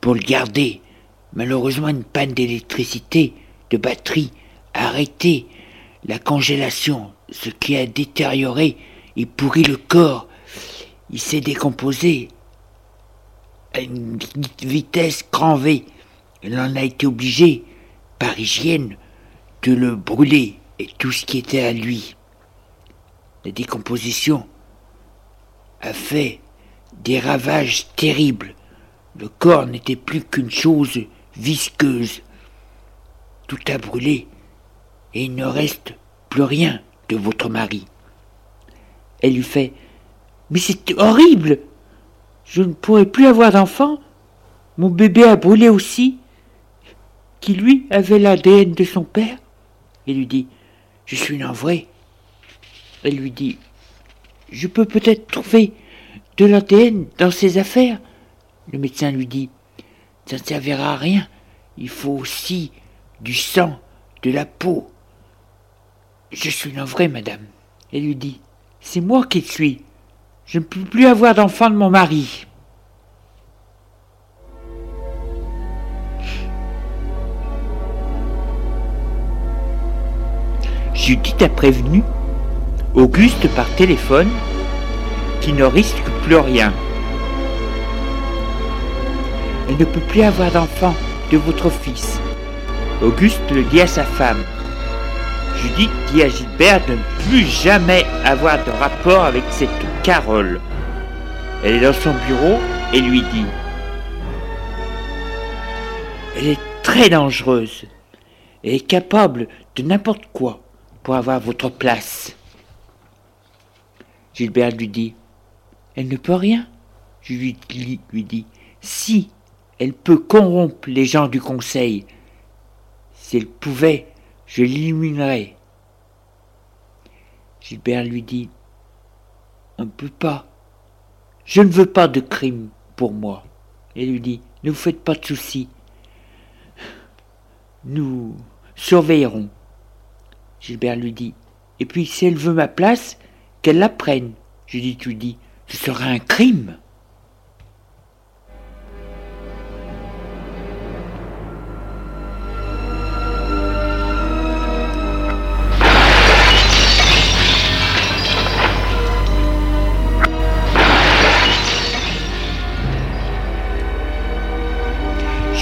Pour le garder. Malheureusement, une panne d'électricité, de batterie, a arrêté la congélation, ce qui a détérioré et pourri le corps. Il s'est décomposé à une vitesse grand V. Elle en a été obligée, par hygiène, de le brûler et tout ce qui était à lui. La décomposition a fait des ravages terribles. Le corps n'était plus qu'une chose visqueuse. Tout a brûlé, et il ne reste plus rien de votre mari. Elle lui fait Mais c'est horrible Je ne pourrai plus avoir d'enfant. Mon bébé a brûlé aussi, qui lui avait l'ADN de son père. Il lui dit Je suis navré. Elle lui dit Je peux peut-être trouver de l'ADN dans ses affaires. Le médecin lui dit Ça ne servira à rien. Il faut aussi du sang, de la peau. Je suis navré, madame. Elle lui dit C'est moi qui suis. Je ne peux plus avoir d'enfant de mon mari. Judith a prévenu Auguste par téléphone qui ne risque plus rien. Elle ne peut plus avoir d'enfant de votre fils. Auguste le dit à sa femme. Judith dit à Gilbert de ne plus jamais avoir de rapport avec cette Carole. Elle est dans son bureau et lui dit Elle est très dangereuse. Elle est capable de n'importe quoi pour avoir votre place. Gilbert lui dit elle ne peut rien. Je lui, dis, si elle peut corrompre les gens du conseil, si elle pouvait, je l'éliminerais. Gilbert lui dit, on ne peut pas. Je ne veux pas de crime pour moi. Elle lui dit, ne vous faites pas de soucis. Nous surveillerons. Gilbert lui dit, et puis si elle veut ma place, qu'elle la prenne. Je dis, tu dis, ce serait un crime.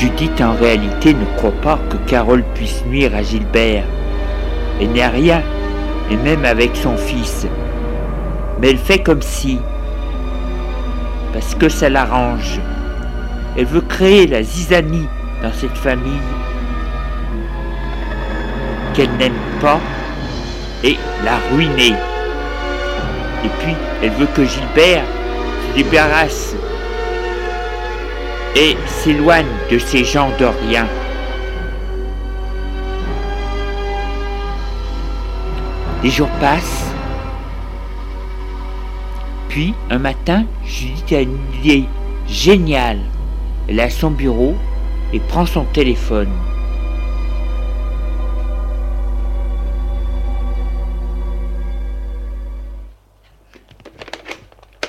Judith en réalité ne croit pas que Carole puisse nuire à Gilbert. Elle n'est rien, et même avec son fils. Mais elle fait comme si, parce que ça l'arrange. Elle veut créer la zizanie dans cette famille qu'elle n'aime pas et la ruiner. Et puis, elle veut que Gilbert se débarrasse et s'éloigne de ces gens de rien. Les jours passent. Puis, un matin, Judith a une idée géniale. Elle à son bureau et prend son téléphone.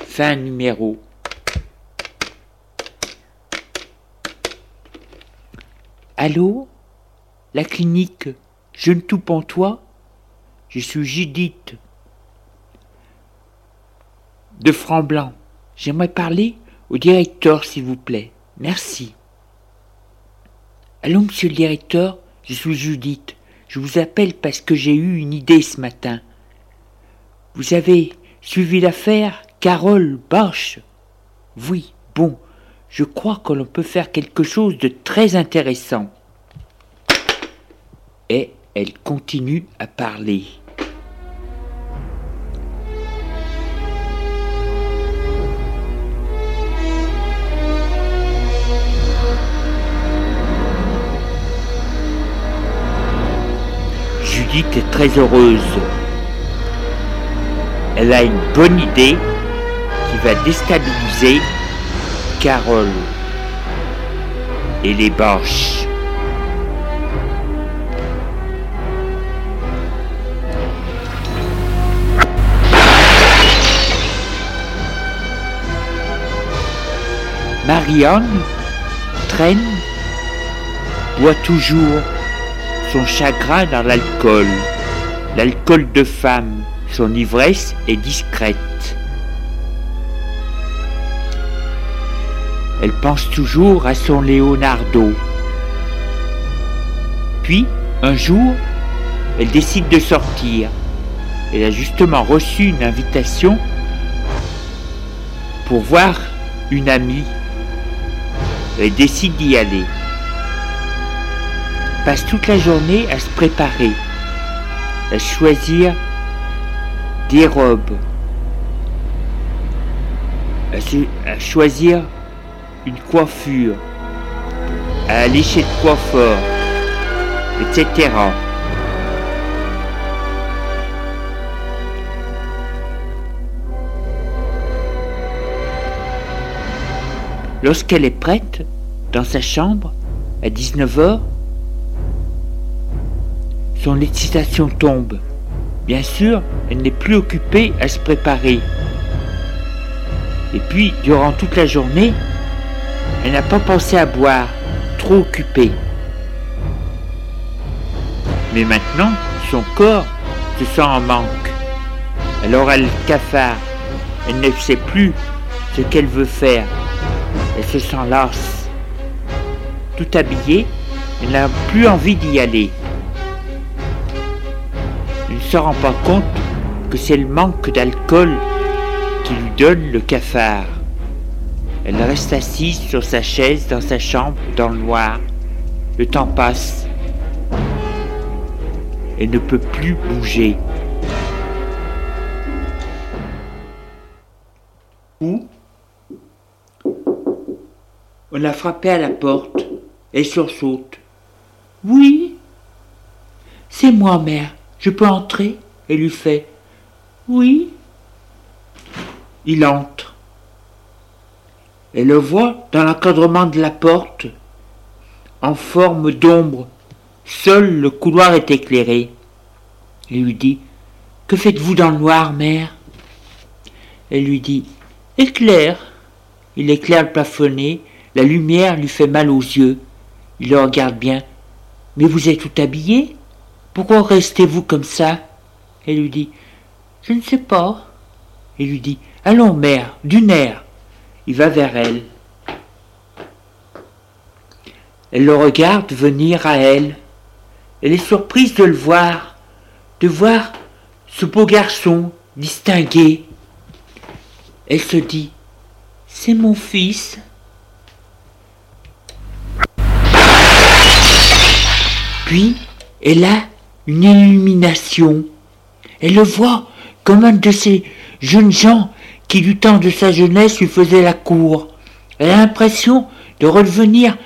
Fin numéro. Allô? La clinique Je ne tout en toi Je suis Judith de Franc-Blanc. J'aimerais parler au directeur, s'il vous plaît. Merci. Allô, monsieur le directeur, je suis Judith. Je vous appelle parce que j'ai eu une idée ce matin. Vous avez suivi l'affaire Carole Bosch? Oui, bon, je crois que l'on peut faire quelque chose de très intéressant. Et elle continue à parler. Judith est très heureuse. Elle a une bonne idée qui va déstabiliser Carole et les Boches. Marianne traîne, boit toujours son chagrin dans l'alcool, l'alcool de femme, son ivresse est discrète. Elle pense toujours à son Leonardo. Puis, un jour, elle décide de sortir. Elle a justement reçu une invitation pour voir une amie. Elle décide d'y aller. Passe toute la journée à se préparer, à choisir des robes, à, choisir une coiffure, aller chez le coiffeur, etc. Lorsqu'elle est prête, dans sa chambre, à 19h, son excitation tombe. Bien sûr, elle n'est plus occupée à se préparer. Et puis, durant toute la journée, elle n'a pas pensé à boire, trop occupée. Mais maintenant, son corps se sent en manque. Alors elle cafard. Elle ne sait plus ce qu'elle veut faire. Elle se sent lasse. Tout habillée, elle n'a plus envie d'y aller. Elle ne se rend pas compte que c'est le manque d'alcool qui lui donne le cafard. Elle reste assise sur sa chaise dans sa chambre, dans le noir. Le temps passe. Elle ne peut plus bouger. Où On a frappé à la porte. Elle sursaute. Oui C'est moi, mère. Je peux entrer Elle lui fait. Oui Il entre. Elle le voit dans l'encadrement de la porte, en forme d'ombre. Seul le couloir est éclairé. Il lui dit Que faites-vous dans le noir, mère? Elle lui dit Éclaire. Il éclaire le plafonnet, la lumière lui fait mal aux yeux. Il le regarde bien. Mais vous êtes tout habillé? Pourquoi restez-vous comme ça? Elle lui dit Je ne sais pas. Il lui dit Allons, mère, d'une air. Il va vers elle. Elle le regarde venir à elle. Elle est surprise de le voir, de voir ce beau garçon distingué. Elle se dit, c'est mon fils. Puis, elle a une illumination. Elle le voit comme un de ces jeunes gens qui du temps de sa jeunesse lui faisait la cour. Elle a l'impression de revenir,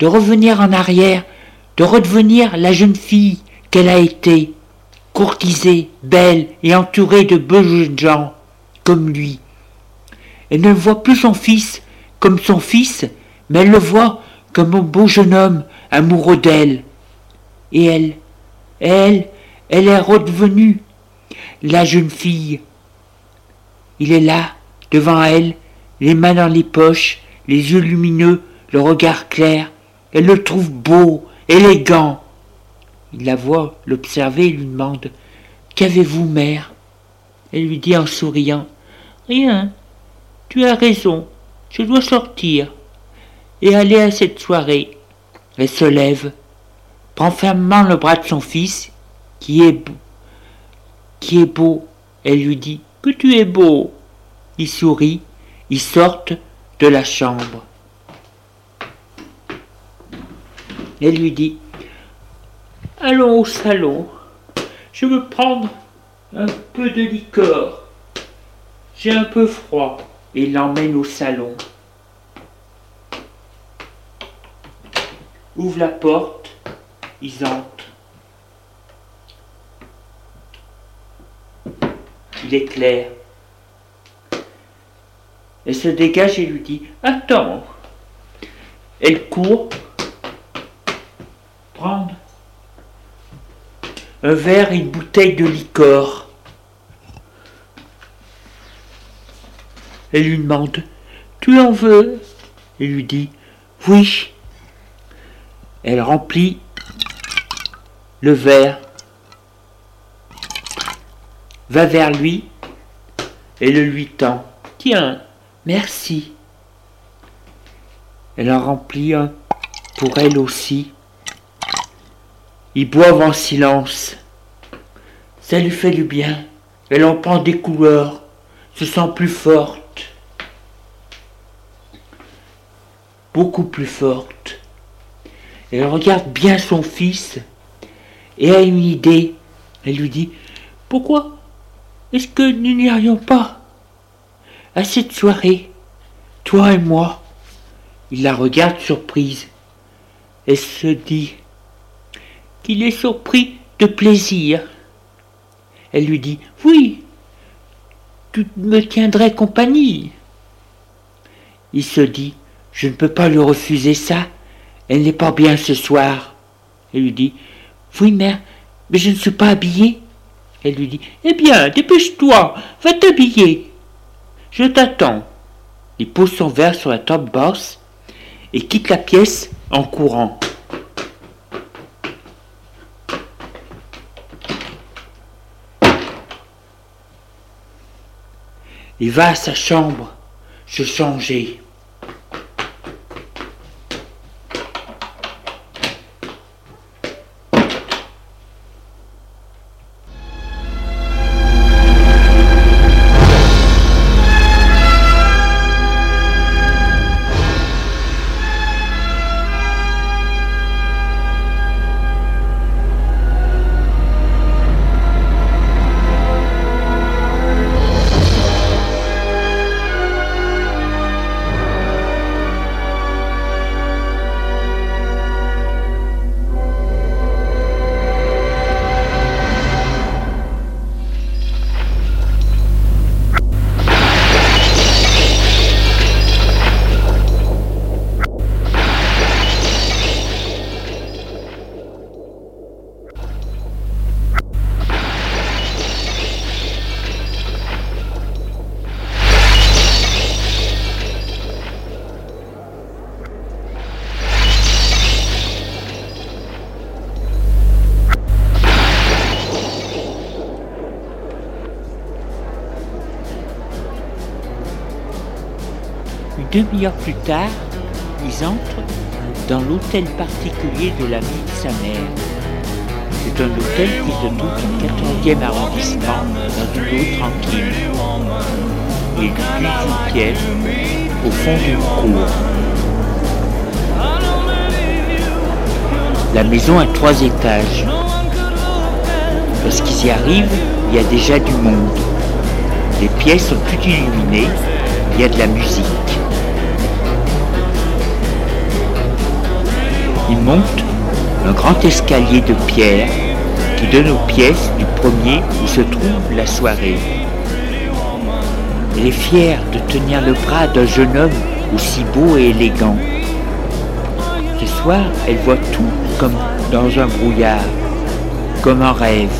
de revenir en arrière, de redevenir la jeune fille qu'elle a été, courtisée, belle et entourée de beaux jeunes gens comme lui. Elle ne voit plus son fils comme son fils, mais elle le voit comme un beau jeune homme amoureux d'elle. Et elle, elle, elle est redevenue la jeune fille. Il est là, devant elle, les mains dans les poches, les yeux lumineux, le regard clair. Elle le trouve beau, élégant. Il la voit l'observer et lui demande Qu'avez-vous, mère? Elle lui dit en souriant Rien. Tu as raison. Je dois sortir et aller à cette soirée. Elle se lève, prend fermement le bras de son fils, qui est beau. Qui est beau. Elle lui dit Que tu es beau. Il sourit. Ils sortent de la chambre. Elle lui dit Allons au salon. Je veux prendre un peu de liqueur. J'ai un peu froid. Et l'emmène au salon. Ouvre la porte. Ils entrent. Il est clair. Elle se dégage et lui dit Attends. Elle court prendre un verre et une bouteille de liqueur. Elle lui demande Tu en veux? Il lui dit Oui. Elle remplit le verre, va vers lui et le lui tend. Tiens, merci. Elle en remplit un pour elle aussi. Ils boivent en silence. Ça lui fait du bien. Elle en prend des couleurs, se sent plus forte. Beaucoup plus forte. Elle regarde bien son fils et a une idée. Elle lui dit Pourquoi est-ce que nous n'irions pas à cette soirée, toi et moi? Il la regarde surprise et se dit qu'il est surpris de plaisir. Elle lui dit Oui, tu me tiendrais compagnie. Il se dit Je ne peux pas lui refuser ça. Elle n'est pas bien ce soir. Elle lui dit Oui, mère, mais je ne suis pas habillée. Elle lui dit Eh bien, dépêche-toi, va t'habiller. Je t'attends. Il pose son verre sur la table basse et quitte la pièce en courant. Il va à sa chambre se changer. Demi-heure plus tard, ils entrent dans l'hôtel particulier de l'ami de sa mère. C'est un hôtel qui se trouve au 14e arrondissement, dans une rue tranquille. Il utilise une pièce au fond d'une cour. La maison a trois étages. Lorsqu'ils y arrivent, il y a déjà du monde. Les pièces sont toutes illuminées, il y a de la musique. Ils montent un grand escalier de pierre qui donne aux pièces du premier où se trouve la soirée. Elle est fière de tenir le bras d'un jeune homme aussi beau et élégant. Ce soir, elle voit tout comme dans un brouillard, comme un rêve.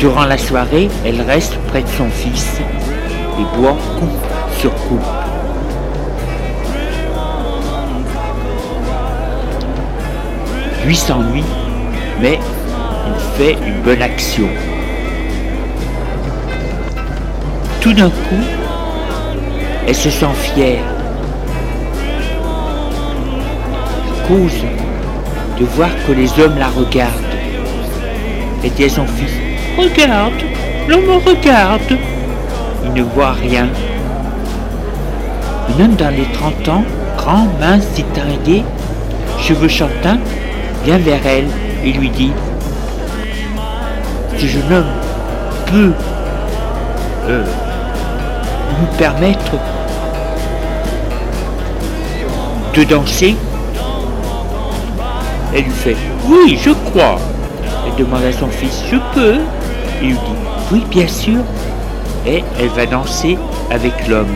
Durant la soirée, elle reste près de son fils et boit coup sur coup. Lui s'ennuie, mais il fait une bonne action. Tout d'un coup, elle se sent fière. À cause de voir que les hommes la regardent. Elle dit à son fils, Regarde, l'on me regarde. Il ne voit rien. Un homme dans les 30 ans, grand, mince, distingué, cheveux chantins, vient vers elle et lui dit Ce jeune homme peut euh, nous permettre de danser? Elle lui fait Oui, je crois. Elle demande à son fils Je peux? Il lui dit Oui, bien sûr. Et elle va danser avec l'homme.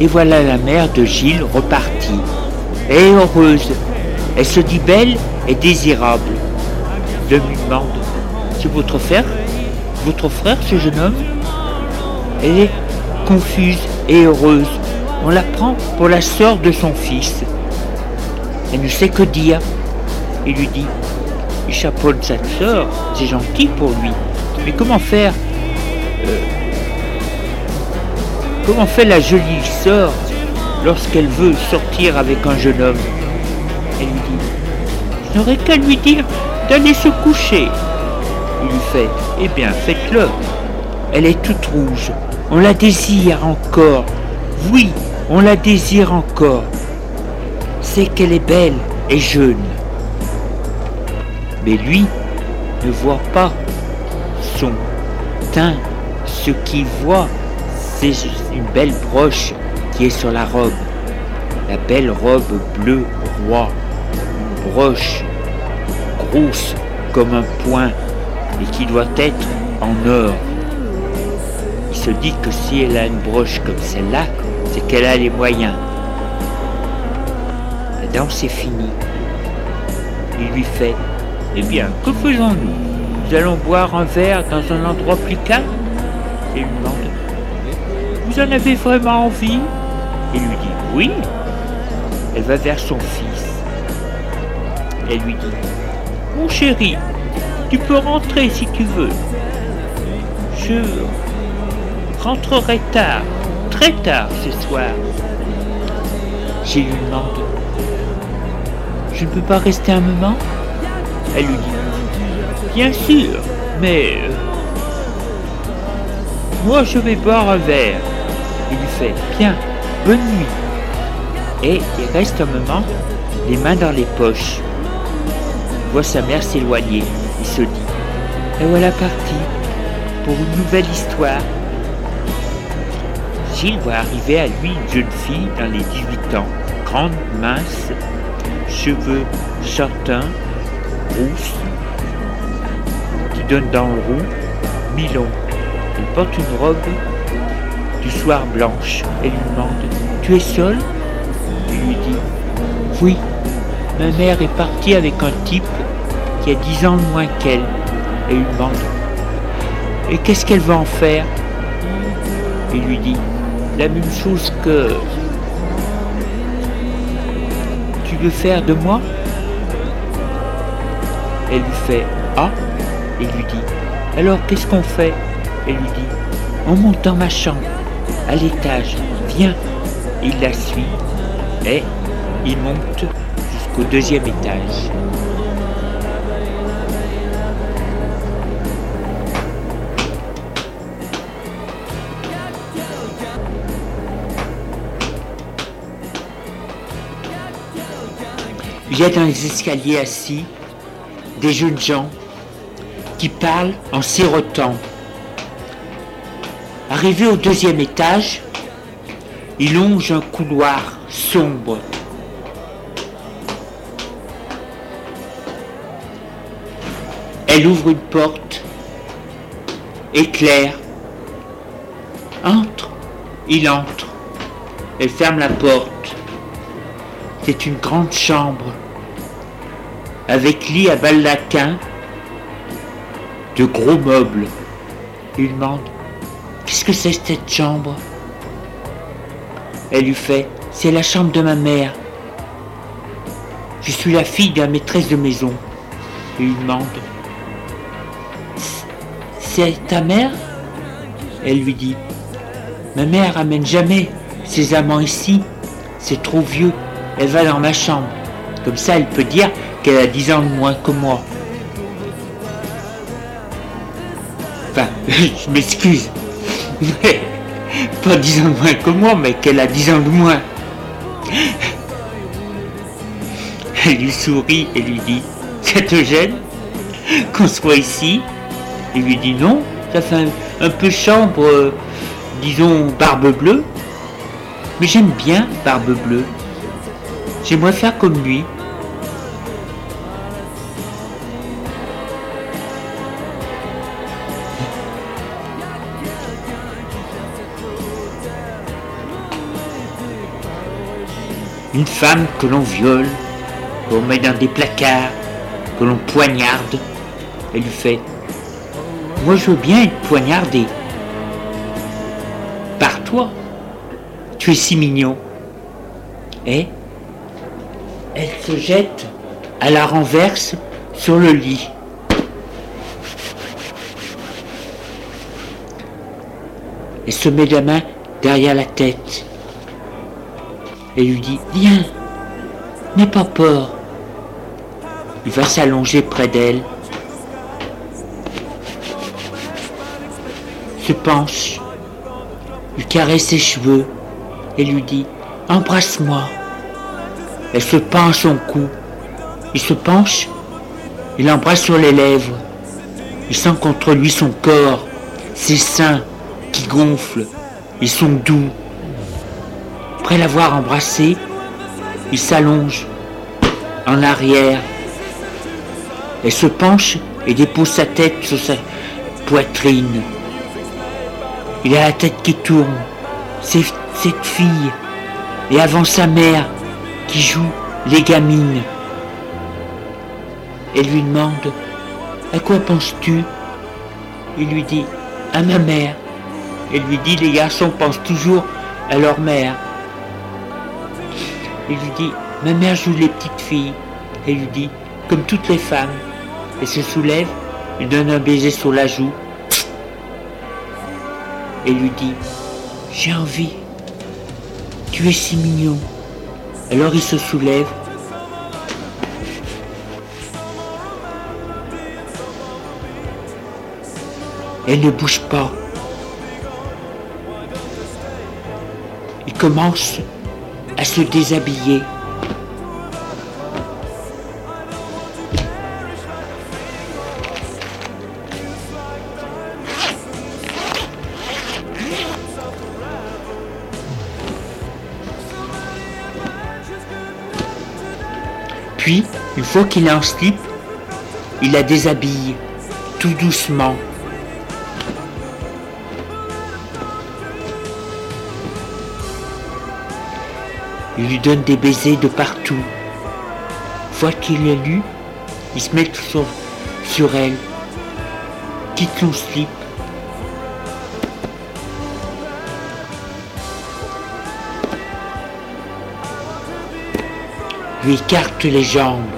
Et voilà la mère de Gilles repartie. Est heureuse. Elle se dit belle et désirable. L'homme lui demande C'est votre frère? Votre frère, ce jeune homme? Elle est confuse et heureuse. On la prend pour la sœur de son fils. Elle ne sait que dire. Il lui dit Il chapeaune sa sœur, c'est gentil pour lui. Mais comment faire? Euh, Comment fait la jolie sœur lorsqu'elle veut sortir avec un jeune homme Elle lui dit Je n'aurais qu'à lui dire d'aller se coucher. Il lui fait Eh bien, faites-le. Elle est toute rouge. On la désire encore. Oui, on la désire encore. C'est qu'elle est belle et jeune. Mais lui ne voit pas son teint. Ce qu'il voit, c'est une belle broche qui est sur la robe. La belle robe bleue roi. Une broche grosse comme un poing et qui doit être en or. Il se dit que si elle a une broche comme celle-là, c'est qu'elle a les moyens. La danse est finie. Il lui fait Eh bien, que faisons-nous? Nous allons boire un verre dans un endroit plus calme Et lui demande Vous en avez vraiment envie? Il lui dit Oui. Elle va vers son fils. Elle lui dit Mon chéri, tu peux rentrer si tu veux. Je rentrerai tard, très tard ce soir. J'ai lui demande Je ne peux pas rester un moment? Elle lui dit Bien sûr, mais euh, moi je vais boire un verre. Il lui fait Bien, bonne nuit. Et il reste un moment, les mains dans les poches. Il voit sa mère s'éloigner. Il se dit Et voilà parti pour une nouvelle histoire. Gilles voit arriver à lui une jeune fille dans les 18 ans, grande, mince, cheveux châtains, rousse, qui donne dans le roux, mi-long. Elle porte une robe du soir blanche et lui demande Tu es seul? Il lui dit Oui, ma mère est partie avec un type qui a 10 ans moins qu'elle et lui demande Et qu'est-ce qu'elle va en faire? Il lui dit la même chose que tu veux faire de moi? Elle lui fait Ah! Et lui dit Alors qu'est-ce qu'on fait? Elle lui dit, on monte dans ma chambre, à l'étage, viens. Il la suit et il monte jusqu'au deuxième étage. Il y a dans les escaliers assis des jeunes gens qui parlent en sirotant. Arrivé au deuxième étage, il longe un couloir sombre. Elle ouvre une porte, éclaire, entre, il entre, elle ferme la porte. C'est une grande chambre avec lit à baldaquin, de gros meubles. Il demande Qu'est-ce que c'est cette chambre? Elle lui fait C'est la chambre de ma mère. Je suis la fille de la maîtresse de maison. Il lui demande C'est ta mère? Elle lui dit Ma mère amène jamais ses amants ici. C'est trop vieux. Elle va dans ma chambre. Comme ça, elle peut dire qu'elle a 10 ans de moins que moi. Enfin, je m'excuse. Mais, pas 10 ans moins que moi, mais qu'elle a 10 ans de moins. Elle lui sourit et lui dit Ça te gêne qu'on soit ici Il lui dit Non, ça fait un, peu chambre, euh, disons barbe bleue. Mais j'aime bien barbe bleue. J'aimerais faire comme lui. Une femme que l'on viole, qu'on met dans des placards, que l'on poignarde. Elle lui fait Moi je veux bien être poignardé. Par toi. Tu es si mignon. Et elle se jette à la renverse sur le lit. Elle se met la main derrière la tête et lui dit Viens, n'aie pas peur. Il va s'allonger près d'elle, se penche, lui caresse ses cheveux et lui dit Embrasse-moi. Elle se pend à son cou. Il se penche, il l'embrasse sur les lèvres. Il sent contre lui son corps, ses seins qui gonflent et sont doux. Après l'avoir embrassé, il s'allonge en arrière. Elle se penche et dépose sa tête sur sa poitrine. Il a la tête qui tourne. C'est cette fille. Et avant sa mère qui joue les gamines. Elle lui demande À quoi penses-tu? Il lui dit À ma mère. Elle lui dit Les garçons pensent toujours à leur mère. Il lui dit, ma mère joue les petites filles. Elle lui dit, comme toutes les femmes. Elle se soulève, lui donne un baiser sur la joue. Et lui dit, j'ai envie. Tu es si mignon. Alors il se soulève. Elle ne bouge pas. Il commence se déshabiller. Puis, une fois qu'il est en slip, il la déshabille, tout doucement. Lui donne des baisers de partout. Une fois qu'il l'a lu, il se met sur, sur elle, quitte son slip. Lui écarte les jambes.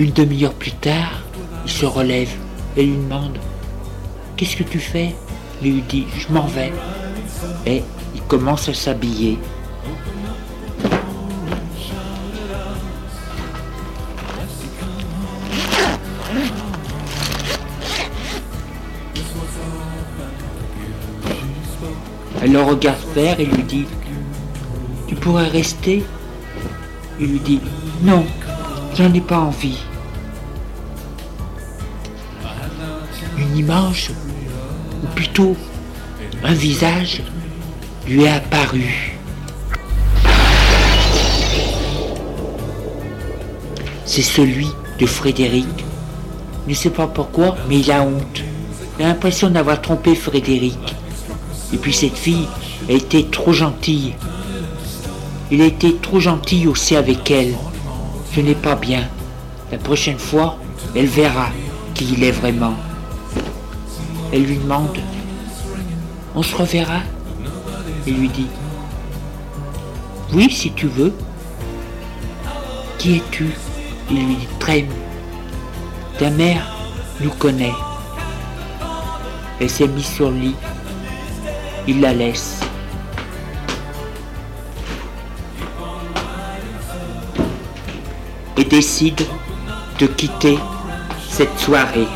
Une demi-heure plus tard, il se relève et lui demande Qu'est-ce que tu fais? Il lui dit Je m'en vais. Et il commence à s'habiller. Elle le regarde faire et lui dit Tu pourrais rester? Il lui dit Non, j'en ai pas envie. Ou plutôt un visage, lui est apparu. C'est celui de Frédéric. Il ne sait pas pourquoi, mais il a honte. Il a l'impression d'avoir trompé Frédéric. Et puis cette fille a été trop gentille. Il a été trop gentil aussi avec elle. Ce n'est pas bien. La prochaine fois, elle verra qui il est vraiment. Elle lui demande On se reverra Il lui dit Oui, si tu veux. Qui es-tu? Il lui dit Trem. Ta mère nous connaît. Elle s'est mise sur le lit. Il la laisse. Et décide de quitter cette soirée.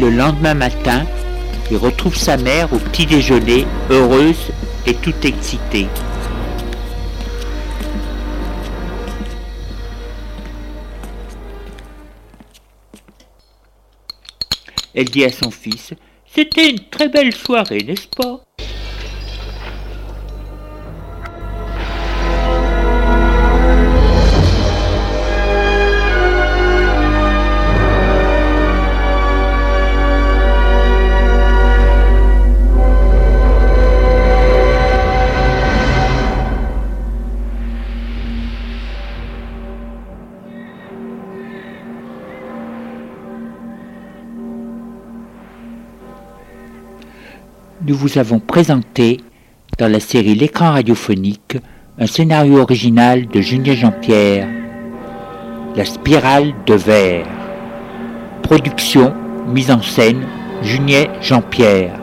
Le lendemain matin, il retrouve sa mère au petit déjeuner, heureuse et tout excitée. Elle dit à son fils, C'était une très belle soirée, n'est-ce pas? Vous avons présenté, dans la série L'écran radiophonique, un scénario original de Julien Jean-Pierre, La spirale de verre. Production, mise en scène, Julien Jean-Pierre.